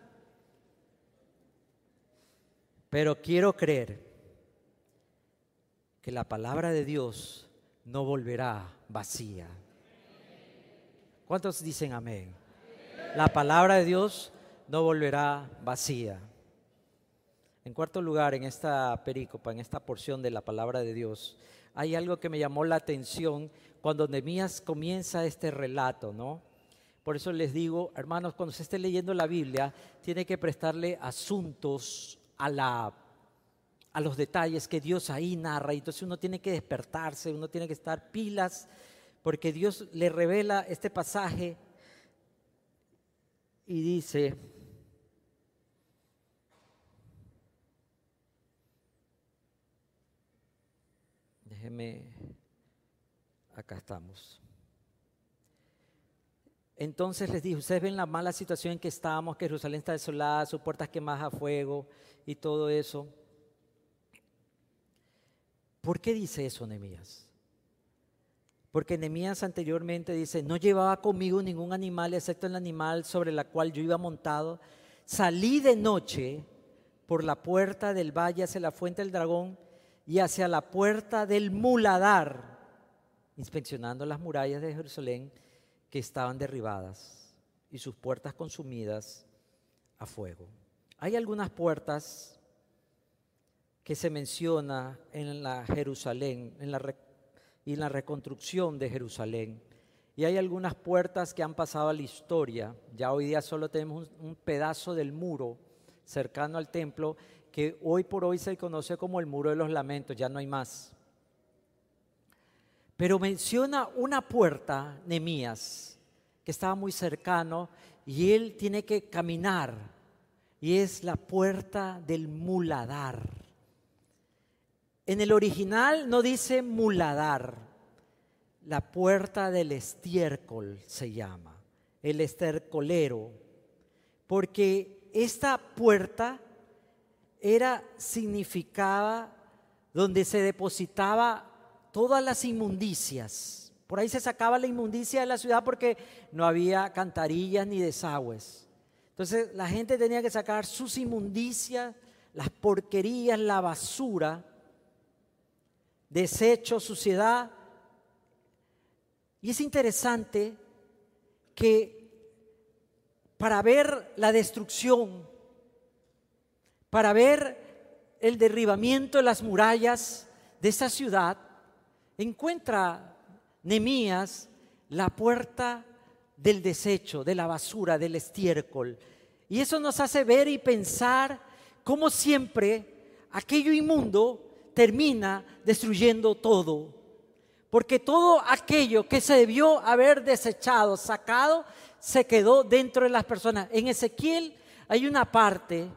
Pero quiero creer que la palabra de Dios no volverá vacía. ¿Cuántos dicen amén? La palabra de Dios no volverá vacía. En cuarto lugar, en esta perícopa, en esta porción de la palabra de Dios, hay algo que me llamó la atención cuando Nehemías comienza este relato, ¿no? Por eso les digo, hermanos, cuando se esté leyendo la Biblia, tiene que prestarle asuntos a la a los detalles que Dios ahí narra. Entonces uno tiene que despertarse, uno tiene que estar pilas, porque Dios le revela este pasaje y dice, acá estamos. Entonces les dije, ustedes ven la mala situación en que estamos, que Jerusalén está desolada, sus puertas quemadas a fuego y todo eso. ¿Por qué dice eso Nehemías? Porque Nehemías anteriormente dice, no llevaba conmigo ningún animal excepto el animal sobre la cual yo iba montado. Salí de noche por la puerta del valle hacia la fuente del dragón y hacia la puerta del muladar, inspeccionando las murallas de Jerusalén que estaban derribadas y sus puertas consumidas a fuego. Hay algunas puertas que se menciona en la Jerusalén, en la, y la reconstrucción de Jerusalén. Y hay algunas puertas que han pasado a la historia. Ya hoy día solo tenemos un pedazo del muro cercano al templo que hoy por hoy se conoce como el muro de los lamentos, ya no hay más. Pero menciona una puerta, Nemías, que estaba muy cercano y él tiene que caminar y es la puerta del muladar. En el original no dice muladar, la puerta del estiércol se llama, el estercolero, porque esta puerta era, significaba donde se depositaba todas las inmundicias. Por ahí se sacaba la inmundicia de la ciudad porque no había cantarillas ni desagües. Entonces la gente tenía que sacar sus inmundicias, las porquerías, la basura, desecho, suciedad. Y es interesante que para ver la destrucción para ver el derribamiento de las murallas de esa ciudad, encuentra Nemías la puerta del desecho, de la basura, del estiércol. Y eso nos hace ver y pensar cómo siempre aquello inmundo termina destruyendo todo. Porque todo aquello que se debió haber desechado, sacado, se quedó dentro de las personas. En Ezequiel hay una parte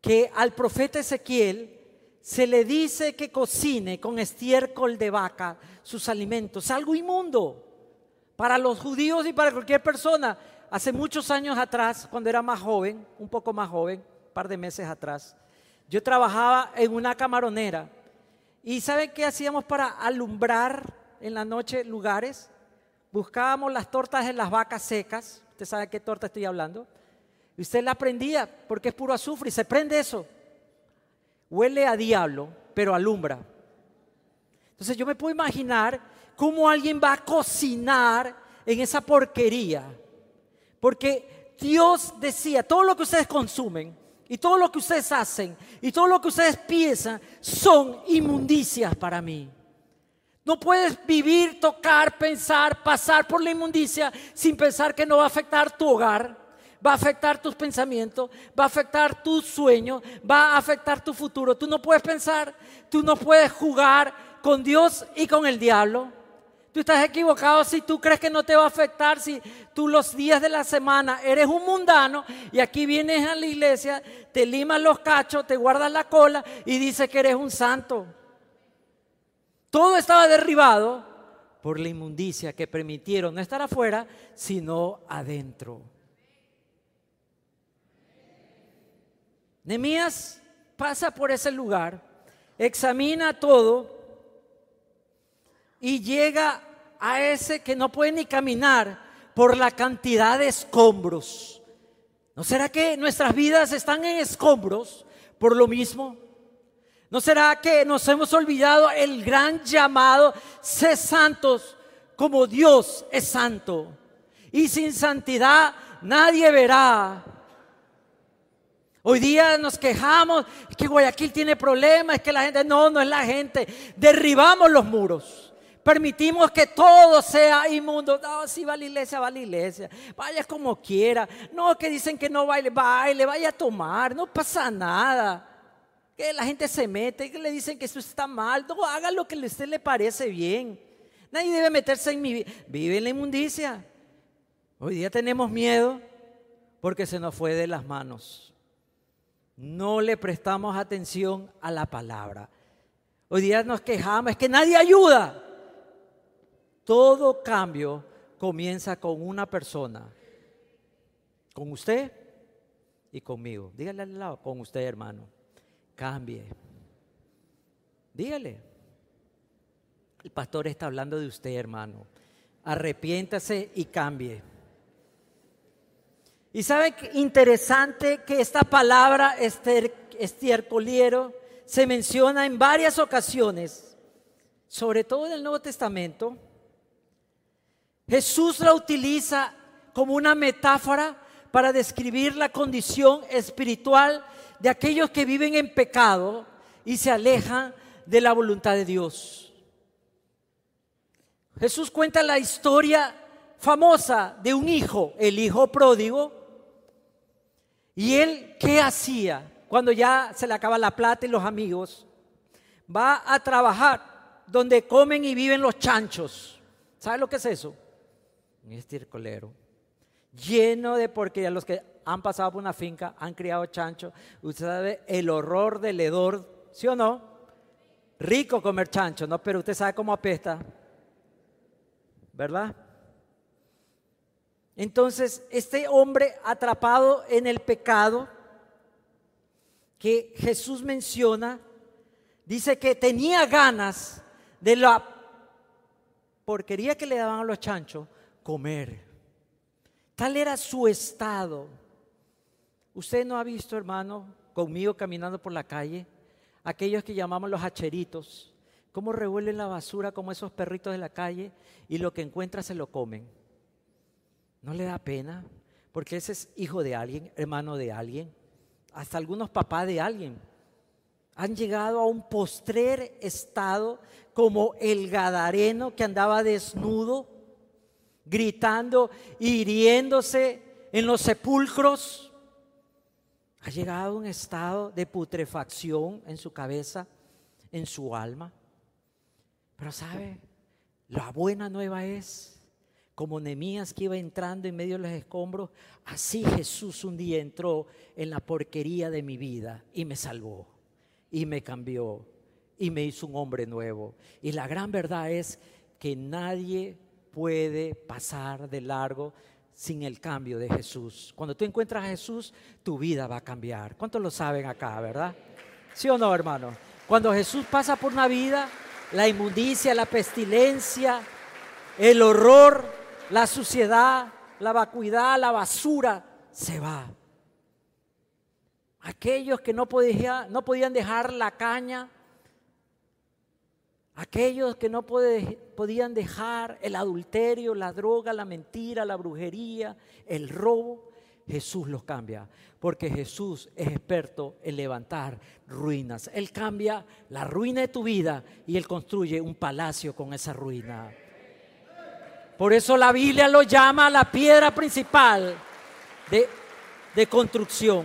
que al profeta Ezequiel se le dice que cocine con estiércol de vaca sus alimentos, algo inmundo para los judíos y para cualquier persona. Hace muchos años atrás, cuando era más joven, un poco más joven, un par de meses atrás, yo trabajaba en una camaronera. ¿Y saben qué hacíamos para alumbrar en la noche lugares? Buscábamos las tortas de las vacas secas. ¿Usted sabe qué torta estoy hablando? Y usted la prendía porque es puro azufre y se prende eso. Huele a diablo, pero alumbra. Entonces yo me puedo imaginar cómo alguien va a cocinar en esa porquería. Porque Dios decía, todo lo que ustedes consumen y todo lo que ustedes hacen y todo lo que ustedes piensan son inmundicias para mí. No puedes vivir, tocar, pensar, pasar por la inmundicia sin pensar que no va a afectar tu hogar va a afectar tus pensamientos, va a afectar tus sueños, va a afectar tu futuro. Tú no puedes pensar, tú no puedes jugar con Dios y con el diablo. Tú estás equivocado si tú crees que no te va a afectar, si tú los días de la semana eres un mundano y aquí vienes a la iglesia, te limas los cachos, te guardas la cola y dices que eres un santo. Todo estaba derribado por la inmundicia que permitieron no estar afuera, sino adentro. Nemías pasa por ese lugar, examina todo y llega a ese que no puede ni caminar por la cantidad de escombros. ¿No será que nuestras vidas están en escombros por lo mismo? ¿No será que nos hemos olvidado el gran llamado, sé santos como Dios es santo? Y sin santidad nadie verá. Hoy día nos quejamos que Guayaquil tiene problemas, es que la gente, no, no es la gente. Derribamos los muros. Permitimos que todo sea inmundo. No, si va a la iglesia, va a la iglesia. Vaya como quiera. No, que dicen que no baile, baile, vaya a tomar. No pasa nada. Que la gente se mete, que le dicen que eso está mal. No, haga lo que a usted le parece bien. Nadie debe meterse en mi vida. Vive en la inmundicia. Hoy día tenemos miedo porque se nos fue de las manos. No le prestamos atención a la palabra. Hoy día nos quejamos, es que nadie ayuda. Todo cambio comienza con una persona, con usted y conmigo. Dígale al lado, con usted hermano. Cambie. Dígale. El pastor está hablando de usted hermano. Arrepiéntase y cambie. Y sabe que interesante que esta palabra estiercoliero se menciona en varias ocasiones, sobre todo en el Nuevo Testamento Jesús la utiliza como una metáfora para describir la condición espiritual de aquellos que viven en pecado y se alejan de la voluntad de Dios. Jesús cuenta la historia famosa de un hijo, el hijo pródigo, y él, ¿qué hacía? Cuando ya se le acaba la plata y los amigos, va a trabajar donde comen y viven los chanchos. ¿Sabe lo que es eso? Un estircolero, lleno de porquería. Los que han pasado por una finca, han criado chancho, usted sabe el horror del hedor, ¿sí o no? Rico comer chancho, ¿no? Pero usted sabe cómo apesta, ¿verdad? Entonces, este hombre atrapado en el pecado que Jesús menciona, dice que tenía ganas de la porquería que le daban a los chanchos, comer. Tal era su estado. Usted no ha visto, hermano, conmigo caminando por la calle, aquellos que llamamos los hacheritos, cómo revuelven la basura como esos perritos de la calle y lo que encuentra se lo comen. ¿No le da pena? Porque ese es hijo de alguien, hermano de alguien, hasta algunos papás de alguien. Han llegado a un postrer estado como el gadareno que andaba desnudo gritando, hiriéndose en los sepulcros. Ha llegado a un estado de putrefacción en su cabeza, en su alma. Pero sabe, la buena nueva es, como Nemías que iba entrando en medio de los escombros, así Jesús un día entró en la porquería de mi vida y me salvó y me cambió y me hizo un hombre nuevo. Y la gran verdad es que nadie puede pasar de largo sin el cambio de Jesús. Cuando tú encuentras a Jesús, tu vida va a cambiar. ¿Cuántos lo saben acá, verdad? ¿Sí o no, hermano? Cuando Jesús pasa por una vida, la inmundicia, la pestilencia, el horror, la suciedad, la vacuidad, la basura, se va. Aquellos que no, no podían dejar la caña, Aquellos que no podían dejar el adulterio, la droga, la mentira, la brujería, el robo, Jesús los cambia. Porque Jesús es experto en levantar ruinas. Él cambia la ruina de tu vida y Él construye un palacio con esa ruina. Por eso la Biblia lo llama la piedra principal de, construcción.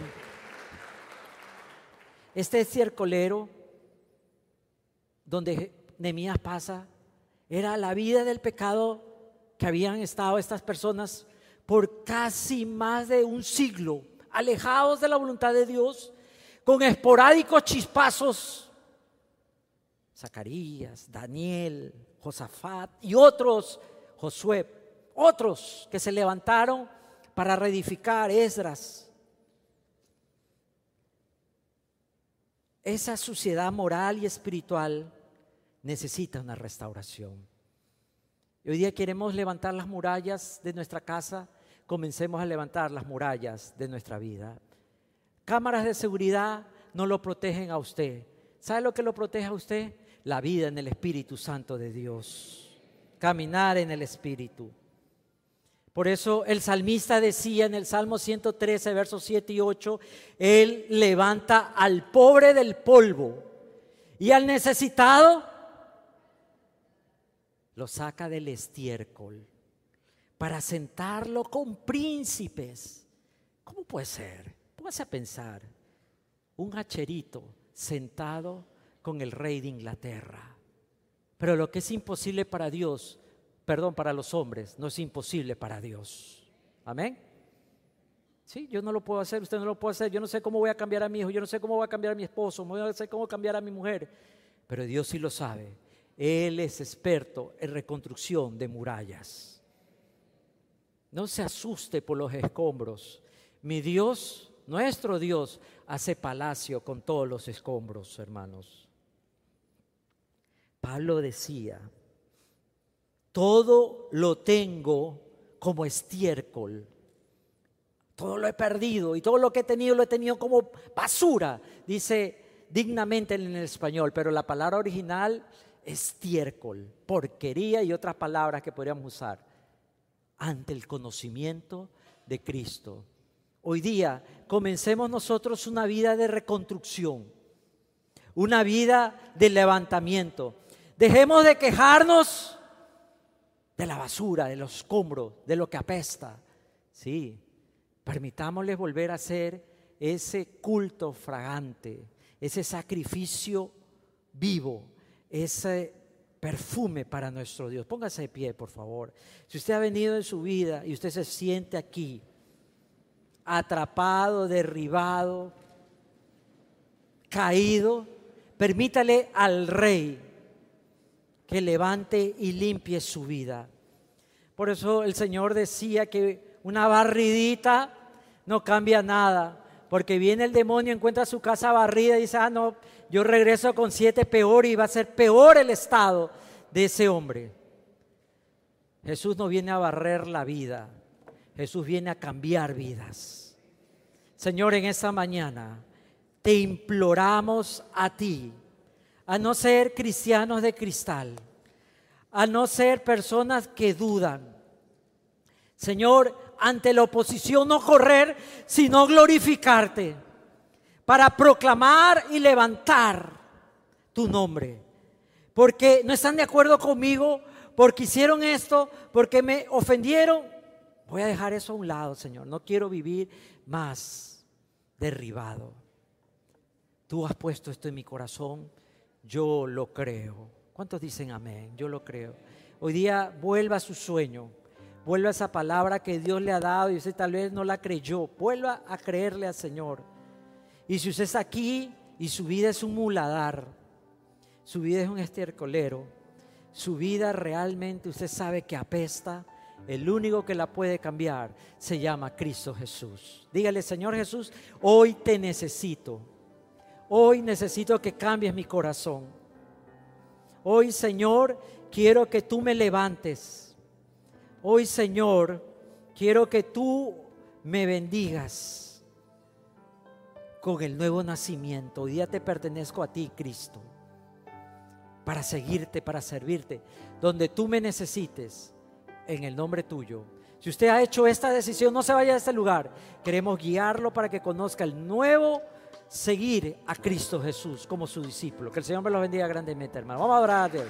Este circolero donde Nemías pasa Era la vida del pecado que habían estado estas personas por casi más de un siglo, alejados de la voluntad de Dios, con esporádicos chispazos. Zacarías, Daniel, Josafat y otros, Josué, otros que se levantaron para reedificar Esdras. Esa suciedad moral y espiritual necesita una restauración. Y hoy día queremos levantar las murallas de nuestra casa, comencemos a levantar las murallas de nuestra vida. Cámaras de seguridad no lo protegen a usted. ¿Sabe lo que lo protege a usted? La vida en el Espíritu Santo de Dios. Caminar en el Espíritu. Por eso el salmista decía en el Salmo 113, versos 7 y 8, Él levanta al pobre del polvo y al necesitado lo saca del estiércol para sentarlo con príncipes. ¿Cómo puede ser? Póngase a pensar. Un hacherito sentado con el rey de Inglaterra. Pero lo que es imposible para Dios, perdón, para los hombres, no es imposible para Dios. Amén. Sí, yo no lo puedo hacer, usted no lo puede hacer. Yo no sé cómo voy a cambiar a mi hijo, yo no sé cómo voy a cambiar a mi esposo, no sé cómo cambiar a mi mujer. Pero Dios sí lo sabe. Él es experto en reconstrucción de murallas. No se asuste por los escombros. Mi Dios, nuestro Dios, hace palacio con todos los escombros, hermanos. Pablo decía, todo lo tengo como estiércol. Todo lo he perdido y todo lo que he tenido lo he tenido como basura, dice dignamente en español, pero la palabra original estiércol, porquería y otras palabras que podríamos usar ante el conocimiento de Cristo. Hoy día comencemos nosotros una vida de reconstrucción, una vida de levantamiento. Dejemos de quejarnos de la basura, de los escombros, de lo que apesta. Sí, permitámosles volver a hacer ese culto fragante, ese sacrificio vivo ese perfume para nuestro Dios. Póngase de pie, por favor. Si usted ha venido en su vida y usted se siente aquí, atrapado, derribado, caído, permítale al Rey que levante y limpie su vida. Por eso el Señor decía que una barridita no cambia nada, porque viene el demonio, encuentra su casa barrida y dice, ah, no, yo regreso con siete peor y va a ser peor el estado de ese hombre. Jesús no viene a barrer la vida, Jesús viene a cambiar vidas. Señor, en esta mañana te imploramos a ti, a no ser cristianos de cristal, a no ser personas que dudan. Señor, ante la oposición no correr, sino glorificarte para proclamar y levantar tu nombre. Porque no están de acuerdo conmigo, porque hicieron esto, porque me ofendieron. Voy a dejar eso a un lado, Señor. No quiero vivir más derribado. Tú has puesto esto en mi corazón, yo lo creo. ¿Cuántos dicen amén? Yo lo creo. Hoy día vuelva a su sueño, vuelva a esa palabra que Dios le ha dado y usted tal vez no la creyó. Vuelva a creerle al Señor. Y si usted está aquí y su vida es un muladar, su vida es un estercolero, su vida realmente usted sabe que apesta, el único que la puede cambiar se llama Cristo Jesús. Dígale, Señor Jesús, hoy te necesito. Hoy necesito que cambies mi corazón. Hoy, Señor, quiero que tú me levantes. Hoy, Señor, quiero que tú me bendigas con el nuevo nacimiento. Hoy día te pertenezco a ti, Cristo, para seguirte, para servirte, donde tú me necesites, en el nombre tuyo. Si usted ha hecho esta decisión, no se vaya de este lugar. Queremos guiarlo para que conozca el nuevo seguir a Cristo Jesús como su discípulo. Que el Señor me lo bendiga grandemente, hermano. Vamos a orar a Dios.